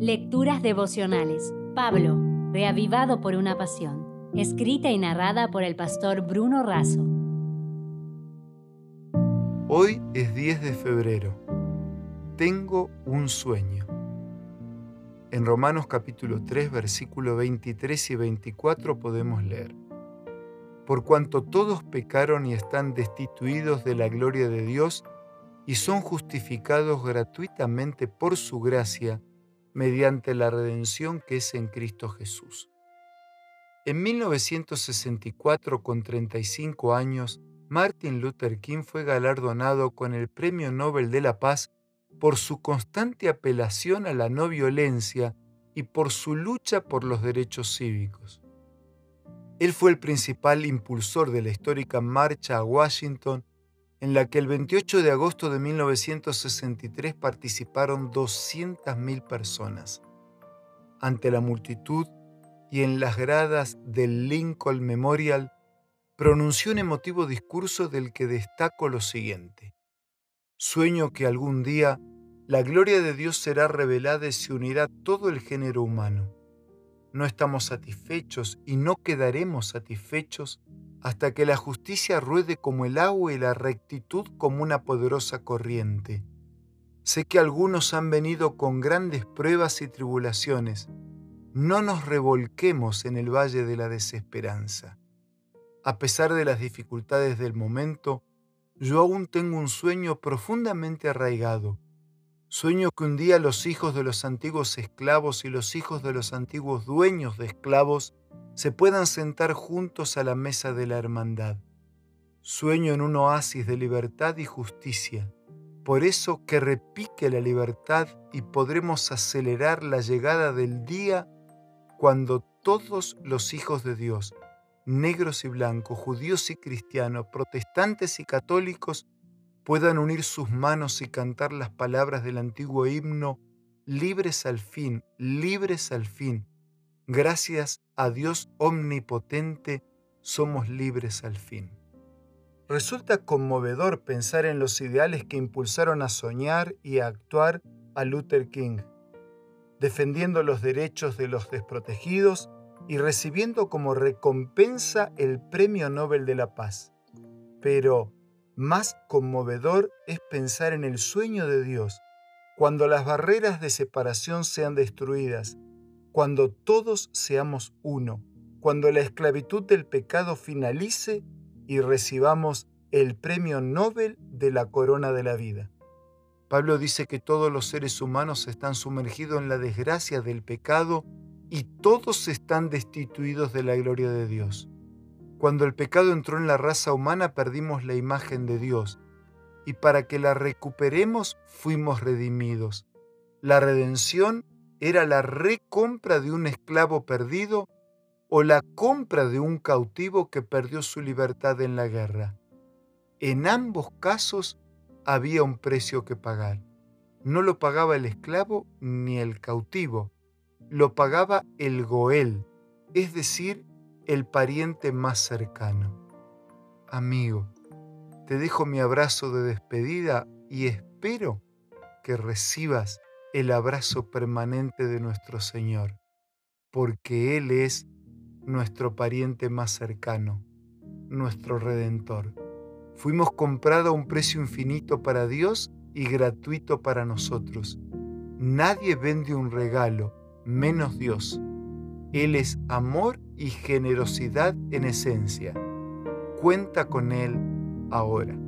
Lecturas devocionales. Pablo, reavivado por una pasión. Escrita y narrada por el pastor Bruno Razo. Hoy es 10 de febrero. Tengo un sueño. En Romanos capítulo 3, versículo 23 y 24 podemos leer. Por cuanto todos pecaron y están destituidos de la gloria de Dios, y son justificados gratuitamente por su gracia mediante la redención que es en Cristo Jesús. En 1964, con 35 años, Martin Luther King fue galardonado con el Premio Nobel de la Paz por su constante apelación a la no violencia y por su lucha por los derechos cívicos. Él fue el principal impulsor de la histórica marcha a Washington en la que el 28 de agosto de 1963 participaron 200.000 personas. Ante la multitud y en las gradas del Lincoln Memorial, pronunció un emotivo discurso del que destaco lo siguiente. Sueño que algún día la gloria de Dios será revelada y se unirá todo el género humano. No estamos satisfechos y no quedaremos satisfechos hasta que la justicia ruede como el agua y la rectitud como una poderosa corriente. Sé que algunos han venido con grandes pruebas y tribulaciones. No nos revolquemos en el valle de la desesperanza. A pesar de las dificultades del momento, yo aún tengo un sueño profundamente arraigado. Sueño que un día los hijos de los antiguos esclavos y los hijos de los antiguos dueños de esclavos se puedan sentar juntos a la mesa de la hermandad. Sueño en un oasis de libertad y justicia. Por eso que repique la libertad y podremos acelerar la llegada del día cuando todos los hijos de Dios, negros y blancos, judíos y cristianos, protestantes y católicos, puedan unir sus manos y cantar las palabras del antiguo himno, libres al fin, libres al fin, Gracias a Dios omnipotente somos libres al fin. Resulta conmovedor pensar en los ideales que impulsaron a soñar y a actuar a Luther King, defendiendo los derechos de los desprotegidos y recibiendo como recompensa el Premio Nobel de la Paz. Pero más conmovedor es pensar en el sueño de Dios, cuando las barreras de separación sean destruidas cuando todos seamos uno, cuando la esclavitud del pecado finalice y recibamos el premio Nobel de la corona de la vida. Pablo dice que todos los seres humanos están sumergidos en la desgracia del pecado y todos están destituidos de la gloria de Dios. Cuando el pecado entró en la raza humana perdimos la imagen de Dios y para que la recuperemos fuimos redimidos. La redención era la recompra de un esclavo perdido o la compra de un cautivo que perdió su libertad en la guerra. En ambos casos había un precio que pagar. No lo pagaba el esclavo ni el cautivo, lo pagaba el Goel, es decir, el pariente más cercano. Amigo, te dejo mi abrazo de despedida y espero que recibas el abrazo permanente de nuestro Señor, porque Él es nuestro pariente más cercano, nuestro Redentor. Fuimos comprados a un precio infinito para Dios y gratuito para nosotros. Nadie vende un regalo, menos Dios. Él es amor y generosidad en esencia. Cuenta con Él ahora.